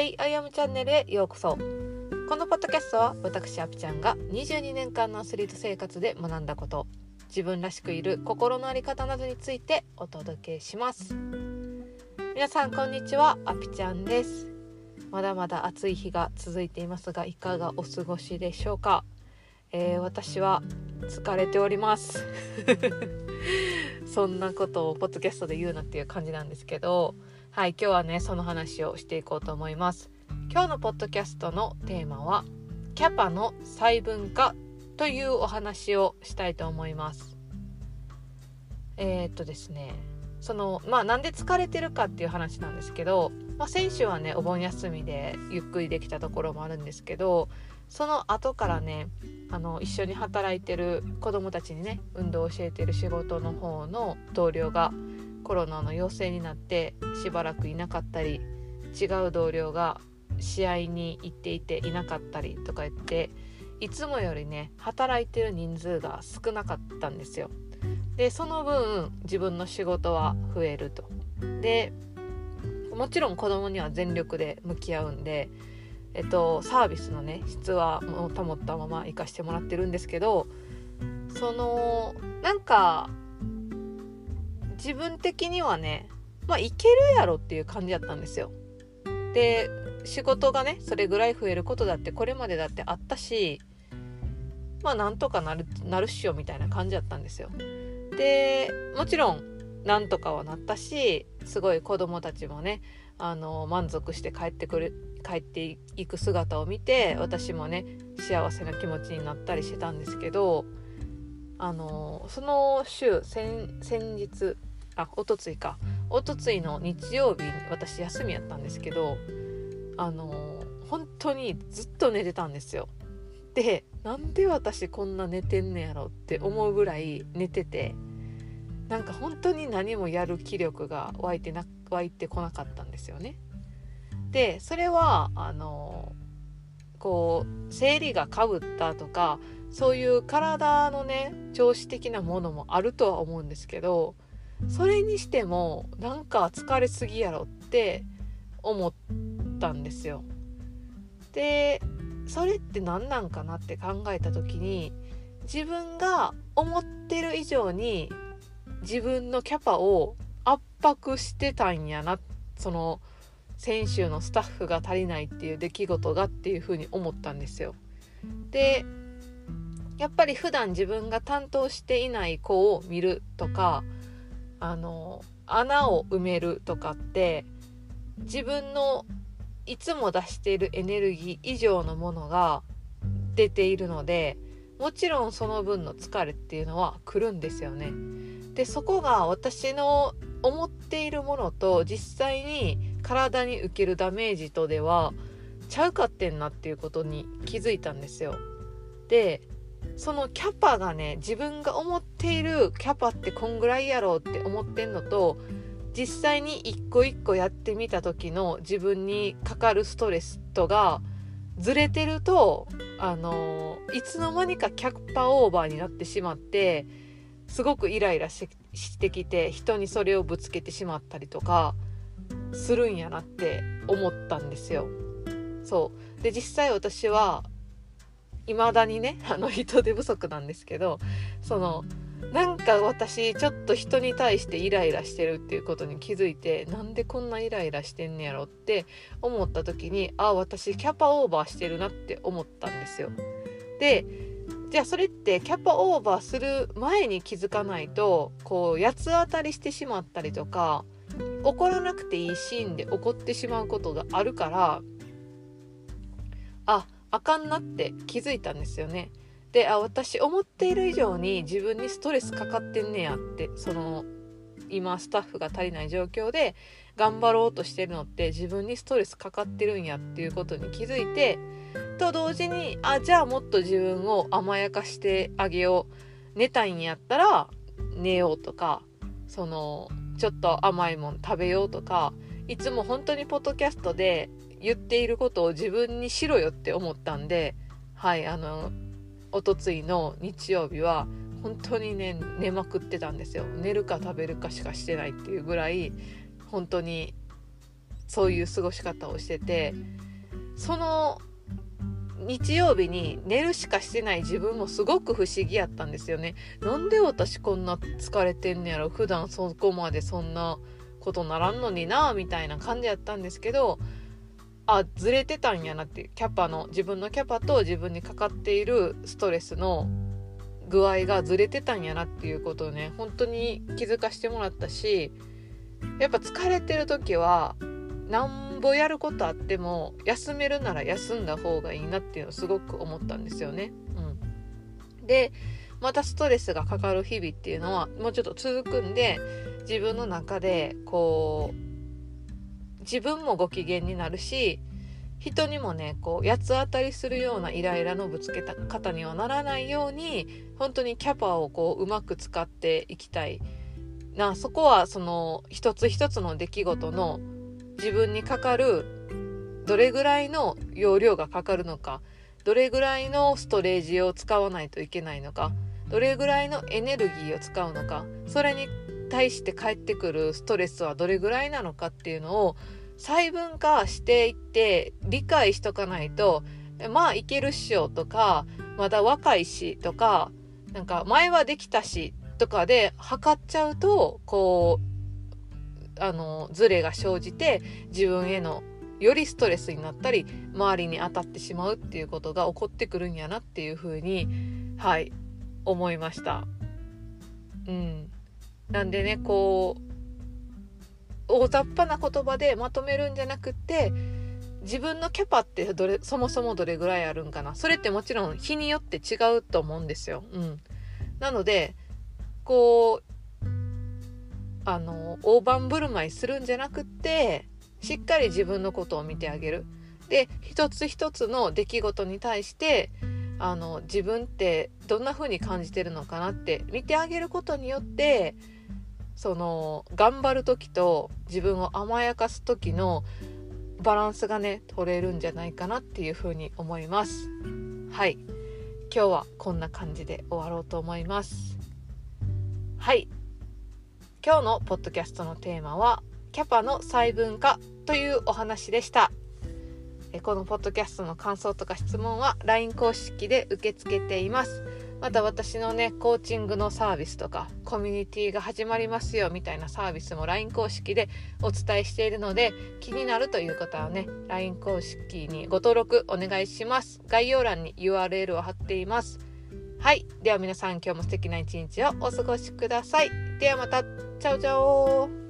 Way I Am チャンネルへようこそ。このポッドキャストは私アピちゃんが22年間のアスリート生活で学んだこと自分らしくいる心の在り方などについてお届けします。皆さんこんにちは。アピちゃんです。まだまだ暑い日が続いていますがいかがお過ごしでしょうか、えー、私は疲れております。そんなことをポッドキャストで言うなっていう感じなんですけどはい今日はねその話をしていこうと思います。今日のポッドキャストのテーマはキャパの細分化というお話をしたいと思います。えー、っとですねそのまあなんで疲れてるかっていう話なんですけど、まあ、先週はねお盆休みでゆっくりできたところもあるんですけどその後からねあの一緒に働いてる子どもたちにね運動を教えてる仕事の方の同僚がコロナの陽性になってしばらくいなかったり違う同僚が試合に行っていていなかったりとか言っていつもよりね働いてる人数が少なかったんですよ。でその分自分の仕事は増えると。でもちろん子供には全力で向き合うんでえっと、サービスのね質は保ったまま行かしてもらってるんですけどそのなんか自分的にはねまあいけるやろっていう感じだったんですよ。で仕事がねそれぐらい増えることだってこれまでだってあったしまあなんとかなるなるっしょみたいな感じだったんですよ。でもちろんなんとかはなったしすごい子供たちもねあの満足して帰ってくる帰っていく姿を見て私もね幸せな気持ちになったりしてたんですけどあのその週先日あおとついかおとついの日曜日に私休みやったんですけどあの本当にずっと寝てたんですよ。でなんで私こんな寝てんねやろって思うぐらい寝ててなんか本当に何もやる気力が湧いてな湧いてこなかったんですよね。でそれはあのこう生理がかぶったとかそういう体のね調子的なものもあるとは思うんですけどそれにしてもなんか疲れすぎやろって思ったんですよ。でそれって何なんかなって考えた時に自分が思ってる以上に自分のキャパを圧迫してたんやなその先週のスタッフが足りないっていう出来事がっていうふうに思ったんですよ。でやっぱり普段自分が担当していない子を見るとかあの穴を埋めるとかって自分のいつも出しているエネルギー以上のものが出ているのでもちろんその分の疲れっていうのは来るんですよね。でそこが私の思っているものと実際に体に受けるダメージとではちゃうかってんなっていうことに気づいたんですよ。でそのキャパがね自分が思っているキャパってこんぐらいやろうって思ってんのと実際に一個一個やってみた時の自分にかかるストレスとがずれてるとあのいつの間にかキャパオーバーになってしまってすごくイライラしてきて人にそれをぶつけてしまったりとかするんやなって思ったんですよ。そうで実際私は未だにねあの人手不足なんですけどそのなんか私ちょっと人に対してイライラしてるっていうことに気づいてなんでこんなイライラしてんねやろって思った時にあ私キャパオーバーしてるなって思ったんですよ。でじゃあそれってキャパオーバーする前に気づかないとこう八つ当たりしてしまったりとか怒らなくていいシーンで怒ってしまうことがあるからああかんなって気づいたんですよね。であ私思っている以上に自分にストレスかかってんねやってその今スタッフが足りない状況で頑張ろうとしてるのって自分にストレスかかってるんやっていうことに気づいてと同時にあじゃあもっと自分を甘やかしてあげよう寝たいんやったら寝ようとかそのちょっと甘いもん食べようとかいつも本当にポッドキャストで言っていることを自分にしろよって思ったんではいあのおとついの日曜日は本当にね寝まくってたんですよ寝るか食べるかしかしてないっていうぐらい本当にそういう過ごし方をしててその日曜日に寝るしかしてない自分もすごく不思議やったんですよね。なんで私こんな疲れてんねやろ？普段そこまでそんなことならんのになみたいな感じやったんですけどあずれてたんやなってキャパの自分のキャパと自分にかかっているストレスの具合がずれてたんやなっていうことをね本当に気づかしてもらったしやっぱ疲れてる時はなんぼやることあっても休めるなら休んだ方がいいなっていうのをすごく思ったんですよね。うん、でまたストレスがかかる日々っていうのはもうちょっと続くんで自分の中でこう自分もご機嫌になるし人にもねこう八つ当たりするようなイライラのぶつけた方にはならないように本当にキャパをこううまく使っていきたい。なそこはその一つ一つの出来事の自分にかかるどれぐらいの容量がかかるのかどれぐらいのストレージを使わないといけないのかどれぐらいのエネルギーを使うのかそれに対して返ってくるストレスはどれぐらいなのかっていうのを細分化していって理解しとかないとまあいけるっしょとかまだ若いしとかなんか前はできたしとかで測っちゃうとこうあのズレが生じて自分へのよりストレスになったり周りに当たってしまうっていうことが起こってくるんやなっていうふうにはい思いました。うん、なんでねこう大雑把な言葉でまとめるんじゃなくって自分のキャパってどれそもそもどれぐらいあるんかなそれってもちろん日によって違うと思うんですよ。うん、なのでこうあの大盤振る舞いするんじゃなくってしっかり自分のことを見てあげる。で一つ一つの出来事に対してあの自分ってどんな風に感じてるのかなって見てあげることによってその頑張る時と自分を甘やかす時のバランスがね取れるんじゃないかなっていうふうに思います。はい。今日はこんな感じで終わろうと思います。はい。今日のポッドキャストのテーマはキャパの細分化というお話でした。このポッドキャストの感想とか質問は LINE 公式で受け付けています。また私のねコーチングのサービスとかコミュニティが始まりますよみたいなサービスも LINE 公式でお伝えしているので気になるという方はね LINE 公式にご登録お願いします。概要欄に URL を貼っています。はい。では皆さん今日も素敵な一日をお過ごしください。ではまた。チャオチャオ。